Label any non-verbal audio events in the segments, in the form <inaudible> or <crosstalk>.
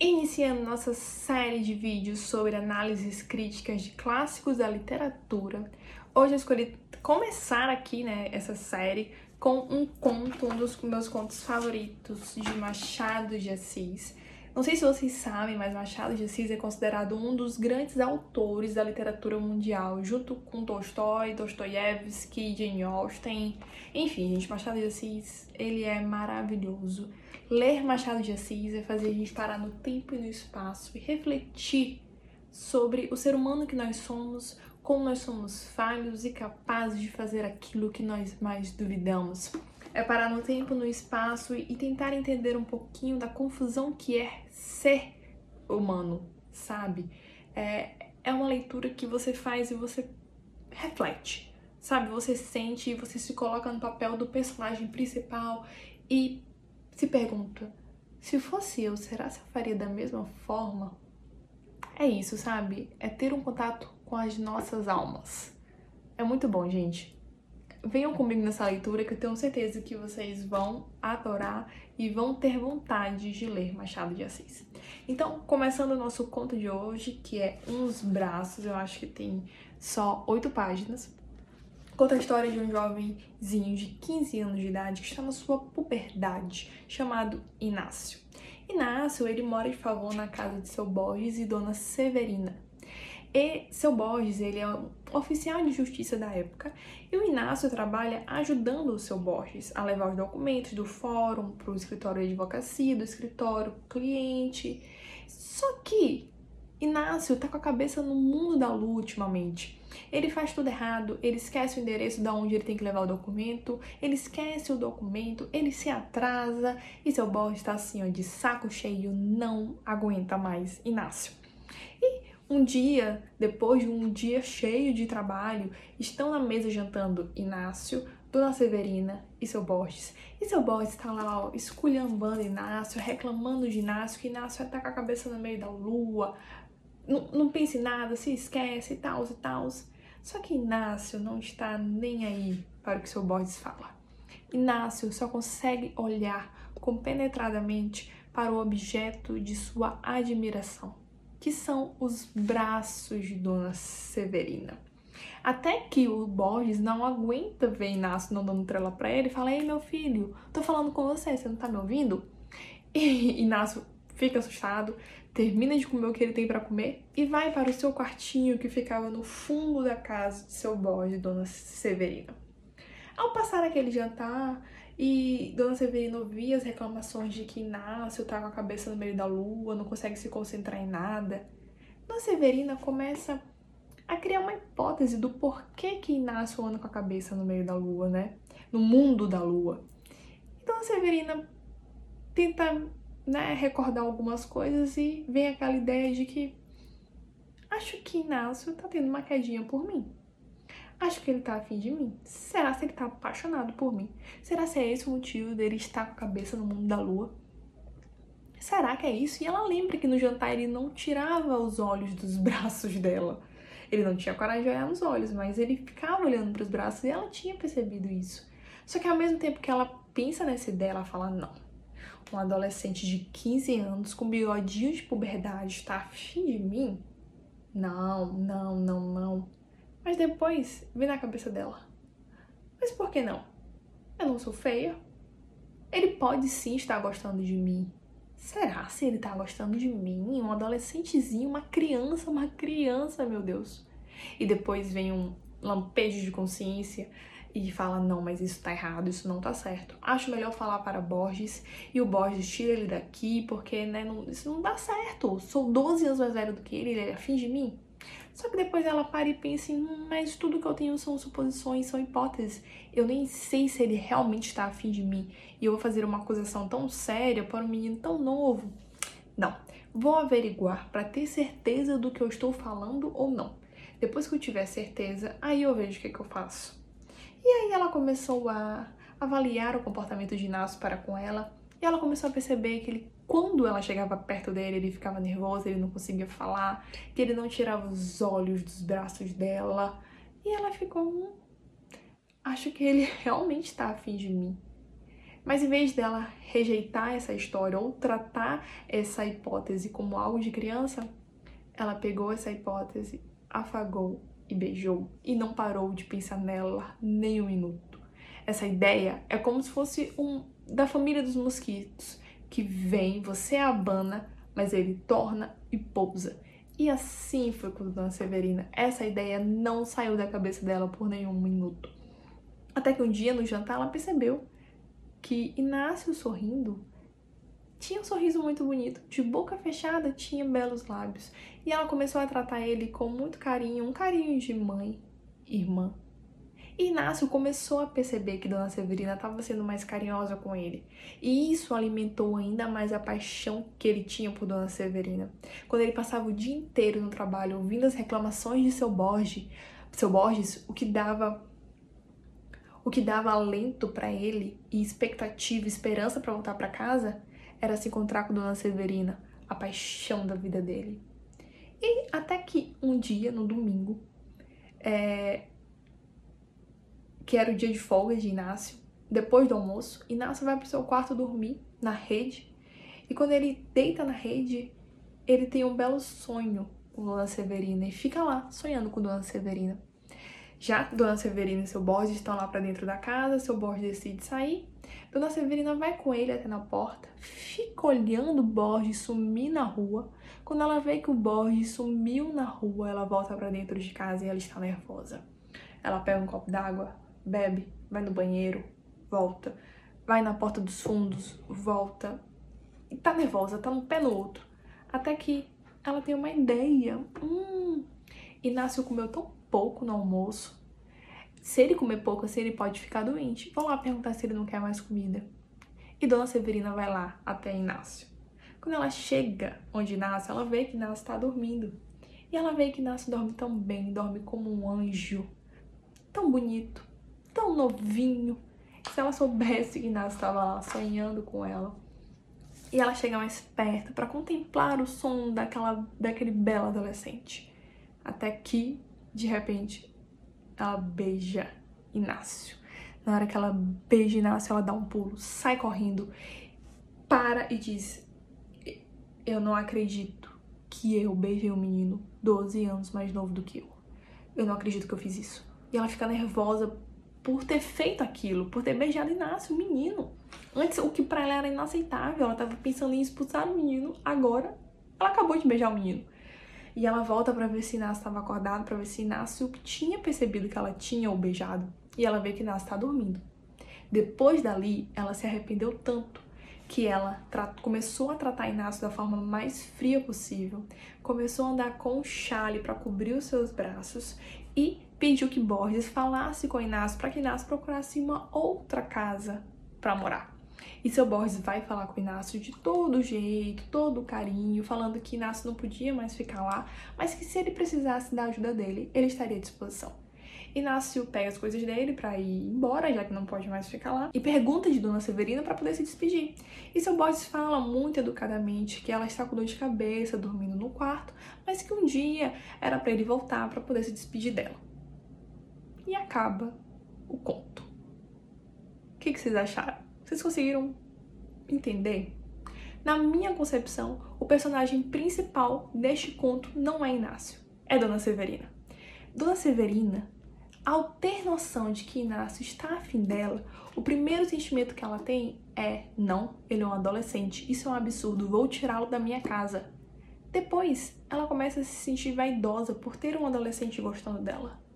Iniciando nossa série de vídeos sobre análises críticas de clássicos da literatura, hoje eu escolhi começar aqui, né, essa série com um conto, um dos meus contos favoritos de Machado de Assis. Não sei se vocês sabem, mas Machado de Assis é considerado um dos grandes autores da literatura mundial, junto com Tolstói, Dostoiévski, Jane Austen. Enfim, gente, Machado de Assis, ele é maravilhoso. Ler Machado de Assis é fazer a gente parar no tempo e no espaço e refletir sobre o ser humano que nós somos, como nós somos falhos e capazes de fazer aquilo que nós mais duvidamos. É parar no tempo, no espaço e tentar entender um pouquinho da confusão que é ser humano, sabe? É, é uma leitura que você faz e você reflete, sabe? Você sente e você se coloca no papel do personagem principal e se pergunta: se fosse eu, será que eu faria da mesma forma? É isso, sabe? É ter um contato com as nossas almas. É muito bom, gente. Venham comigo nessa leitura que eu tenho certeza que vocês vão adorar e vão ter vontade de ler Machado de Assis. Então, começando o nosso conto de hoje, que é Uns Braços, eu acho que tem só oito páginas. Conta a história de um jovenzinho de 15 anos de idade que está na sua puberdade, chamado Inácio. Inácio, ele mora de favor na casa de seu Borges e dona Severina. E seu Borges, ele é um oficial de justiça da época, e o Inácio trabalha ajudando o seu Borges a levar os documentos do fórum para o escritório de advocacia, do escritório cliente. Só que Inácio tá com a cabeça no mundo da lua ultimamente. Ele faz tudo errado, ele esquece o endereço da onde ele tem que levar o documento, ele esquece o documento, ele se atrasa e seu boss está assim, ó, de saco cheio, não aguenta mais Inácio. E um dia, depois de um dia cheio de trabalho, estão na mesa jantando Inácio, Dona Severina e seu Borges. E seu Borges está lá, ó, esculhambando Inácio, reclamando de Inácio, que Inácio tá com a cabeça no meio da lua, não, não pense em nada, se esquece e tal e tal. Só que Inácio não está nem aí para o que seu Borges fala. Inácio só consegue olhar compenetradamente para o objeto de sua admiração, que são os braços de Dona Severina. Até que o Borges não aguenta ver Inácio não dando trela para ele e fala: Ei, meu filho, tô falando com você, você não tá me ouvindo? E Inácio fica assustado, termina de comer o que ele tem para comer e vai para o seu quartinho que ficava no fundo da casa de seu bode, Dona Severina. Ao passar aquele jantar e Dona Severina ouvia as reclamações de que Inácio tá com a cabeça no meio da lua, não consegue se concentrar em nada, Dona Severina começa a criar uma hipótese do porquê que Inácio anda com a cabeça no meio da lua, né? No mundo da lua. E Dona Severina tenta né, recordar algumas coisas e vem aquela ideia de que acho que Inácio tá tendo uma quedinha por mim. Acho que ele tá afim de mim. Será se ele tá apaixonado por mim? Será se é esse o motivo dele estar com a cabeça no mundo da lua? Será que é isso? E ela lembra que no jantar ele não tirava os olhos dos <laughs> braços dela. Ele não tinha coragem de olhar nos olhos, mas ele ficava olhando para os braços e ela tinha percebido isso. Só que ao mesmo tempo que ela pensa nessa ideia, ela fala: não, um adolescente de 15 anos com bigodinho de puberdade está afim de mim? Não, não, não, não. Mas depois vem na cabeça dela. Mas por que não? Eu não sou feia. Ele pode sim estar gostando de mim. Será se ele tá gostando de mim? Um adolescentezinho, uma criança, uma criança, meu Deus. E depois vem um lampejo de consciência e fala: não, mas isso tá errado, isso não tá certo. Acho melhor falar para Borges e o Borges tira ele daqui porque né, não, isso não dá certo. Sou 12 anos mais velho do que ele, ele é afim de mim. Só que depois ela para e pensa em, hum, mas tudo que eu tenho são suposições, são hipóteses. Eu nem sei se ele realmente está afim de mim. E eu vou fazer uma acusação tão séria para um menino tão novo. Não. Vou averiguar para ter certeza do que eu estou falando ou não. Depois que eu tiver certeza, aí eu vejo o que, que eu faço. E aí ela começou a avaliar o comportamento de Inácio para com ela, e ela começou a perceber que ele, quando ela chegava perto dele, ele ficava nervoso, ele não conseguia falar, que ele não tirava os olhos dos braços dela. E ela ficou, hum, acho que ele <laughs> realmente está afim de mim. Mas em vez dela rejeitar essa história ou tratar essa hipótese como algo de criança, ela pegou essa hipótese, afagou e beijou e não parou de pensar nela nem um minuto. Essa ideia é como se fosse um da família dos mosquitos que vem, você abana, mas ele torna e pousa. E assim foi com Dona Severina. Essa ideia não saiu da cabeça dela por nenhum minuto. Até que um dia no jantar ela percebeu que Inácio sorrindo tinha um sorriso muito bonito, de boca fechada tinha belos lábios. E ela começou a tratar ele com muito carinho, um carinho de mãe, irmã. Inácio começou a perceber que Dona Severina estava sendo mais carinhosa com ele. E isso alimentou ainda mais a paixão que ele tinha por Dona Severina. Quando ele passava o dia inteiro no trabalho ouvindo as reclamações de seu Borges, seu Borges, o que dava o que dava alento para ele e expectativa, esperança para voltar para casa, era se encontrar com Dona Severina, a paixão da vida dele. E até que um dia, no domingo, é, que era o dia de folga de Inácio, depois do almoço, Inácio vai pro seu quarto dormir na rede. E quando ele deita na rede, ele tem um belo sonho com Dona Severina e fica lá sonhando com Dona Severina. Já Dona Severina e seu Borges estão lá para dentro da casa, seu Borges decide sair. Dona Severina vai com ele até na porta, fica olhando o Borges sumir na rua. Quando ela vê que o Borges sumiu na rua, ela volta para dentro de casa e ela está nervosa. Ela pega um copo d'água, bebe, vai no banheiro, volta, vai na porta dos fundos, volta. E tá nervosa, tá um pé no outro. Até que ela tem uma ideia. Hum, Inácio comeu tão pouco no almoço. Se ele comer pouco assim, ele pode ficar doente. Vou lá perguntar se ele não quer mais comida. E Dona Severina vai lá até Inácio. Quando ela chega onde Inácio, ela vê que Inácio está dormindo. E ela vê que Inácio dorme tão bem, dorme como um anjo. Tão bonito, tão novinho. Se ela soubesse que Inácio estava lá sonhando com ela. E ela chega mais perto para contemplar o som daquela, daquele belo adolescente. Até que de repente, ela beija Inácio. Na hora que ela beija Inácio, ela dá um pulo, sai correndo, para e diz: Eu não acredito que eu beijei um menino 12 anos mais novo do que eu. Eu não acredito que eu fiz isso. E ela fica nervosa por ter feito aquilo, por ter beijado Inácio, o menino. Antes, o que para ela era inaceitável, ela tava pensando em expulsar o menino, agora ela acabou de beijar o menino. E ela volta para ver se Inácio estava acordado, para ver se Inácio tinha percebido que ela tinha o beijado. E ela vê que Inácio está dormindo. Depois dali, ela se arrependeu tanto que ela começou a tratar Inácio da forma mais fria possível, começou a andar com um chale para cobrir os seus braços e pediu que Borges falasse com Inácio para que Inácio procurasse uma outra casa para morar. E seu Borges vai falar com Inácio de todo jeito, todo carinho, falando que Inácio não podia mais ficar lá, mas que se ele precisasse da ajuda dele, ele estaria à disposição. Inácio pega as coisas dele para ir embora, já que não pode mais ficar lá, e pergunta de Dona Severina para poder se despedir. E seu Borges fala muito educadamente que ela está com dor de cabeça, dormindo no quarto, mas que um dia era para ele voltar para poder se despedir dela. E acaba o conto. O que, que vocês acharam? Vocês conseguiram entender? Na minha concepção, o personagem principal deste conto não é Inácio, é Dona Severina. Dona Severina, ao ter noção de que Inácio está afim dela, o primeiro sentimento que ela tem é: não, ele é um adolescente, isso é um absurdo, vou tirá-lo da minha casa. Depois, ela começa a se sentir vaidosa por ter um adolescente gostando dela.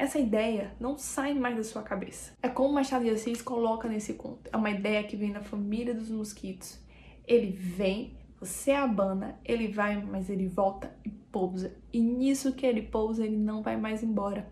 Essa ideia não sai mais da sua cabeça. É como Machado de Assis coloca nesse conto. É uma ideia que vem da família dos mosquitos. Ele vem, você abana, ele vai, mas ele volta e pousa. E nisso que ele pousa, ele não vai mais embora.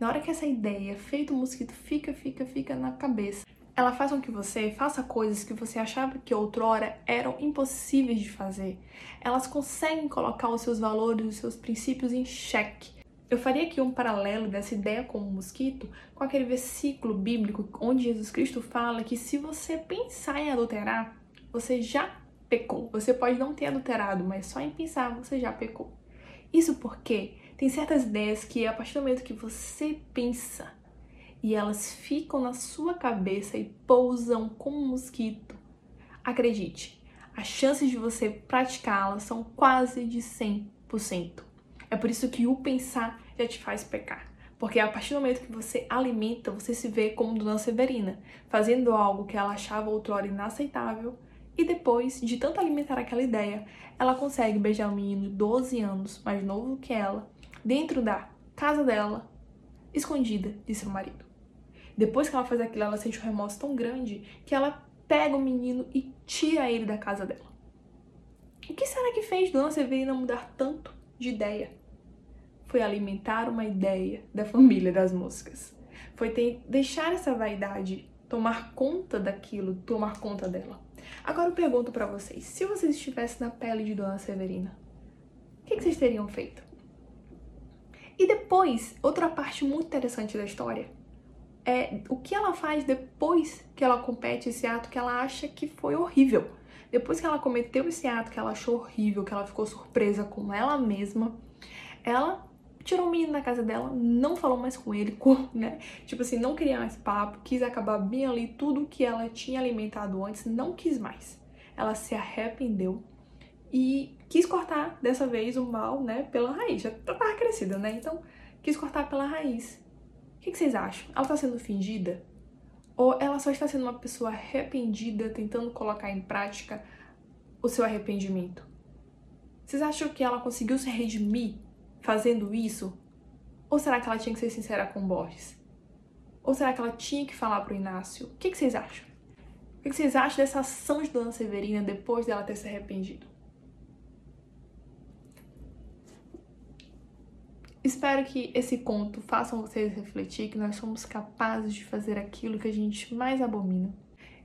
Na hora que essa ideia, feito mosquito, fica, fica, fica na cabeça, ela faz com que você faça coisas que você achava que outrora eram impossíveis de fazer. Elas conseguem colocar os seus valores, os seus princípios em xeque. Eu faria aqui um paralelo dessa ideia com o mosquito com aquele versículo bíblico onde Jesus Cristo fala que se você pensar em adulterar, você já pecou. Você pode não ter adulterado, mas só em pensar você já pecou. Isso porque tem certas ideias que a partir do momento que você pensa e elas ficam na sua cabeça e pousam como um mosquito. Acredite, as chances de você praticá-las são quase de 100%. É por isso que o pensar já te faz pecar. Porque a partir do momento que você alimenta, você se vê como Dona Severina, fazendo algo que ela achava outrora inaceitável, e depois de tanto alimentar aquela ideia, ela consegue beijar um menino de 12 anos, mais novo que ela, dentro da casa dela, escondida de seu marido. Depois que ela faz aquilo, ela sente um remorso tão grande que ela pega o menino e tira ele da casa dela. O que será que fez Dona Severina mudar tanto de ideia? Foi alimentar uma ideia da família das moscas. Foi ter, deixar essa vaidade tomar conta daquilo, tomar conta dela. Agora eu pergunto para vocês, se vocês estivessem na pele de Dona Severina, o que, que vocês teriam feito? E depois, outra parte muito interessante da história é o que ela faz depois que ela compete esse ato que ela acha que foi horrível. Depois que ela cometeu esse ato que ela achou horrível, que ela ficou surpresa com ela mesma, ela tirou o menino da casa dela, não falou mais com ele, <laughs> né? Tipo assim, não queria mais papo, quis acabar bem ali tudo que ela tinha alimentado antes, não quis mais. Ela se arrependeu e quis cortar dessa vez o mal, né, pela raiz. Já tava crescida, né? Então, quis cortar pela raiz. O que, que vocês acham? Ela tá sendo fingida? Ou ela só está sendo uma pessoa arrependida, tentando colocar em prática o seu arrependimento? Vocês acham que ela conseguiu se redimir fazendo isso? Ou será que ela tinha que ser sincera com Borges? Ou será que ela tinha que falar pro Inácio? O que, que vocês acham? O que vocês acham dessa ação de Dona Severina depois dela ter se arrependido? Espero que esse conto faça vocês refletir que nós somos capazes de fazer aquilo que a gente mais abomina.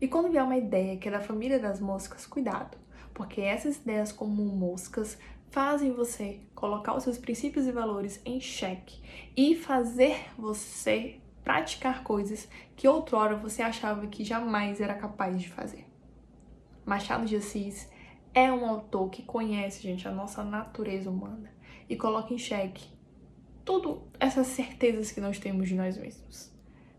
E quando vier uma ideia que é da família das moscas, cuidado, porque essas ideias como moscas fazem você colocar os seus princípios e valores em xeque e fazer você praticar coisas que outrora você achava que jamais era capaz de fazer. Machado de Assis é um autor que conhece, gente, a nossa natureza humana e coloca em xeque tudo essas certezas que nós temos de nós mesmos.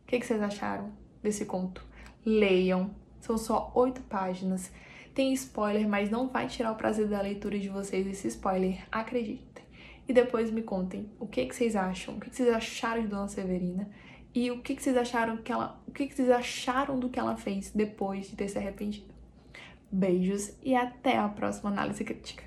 O que, que vocês acharam desse conto? Leiam, são só oito páginas tem spoiler, mas não vai tirar o prazer da leitura de vocês esse spoiler, acreditem. E depois me contem o que, que vocês acham, o que, que vocês acharam de Dona Severina e o que, que vocês acharam que ela, o que, que vocês acharam do que ela fez depois de ter se arrependido. Beijos e até a próxima análise crítica.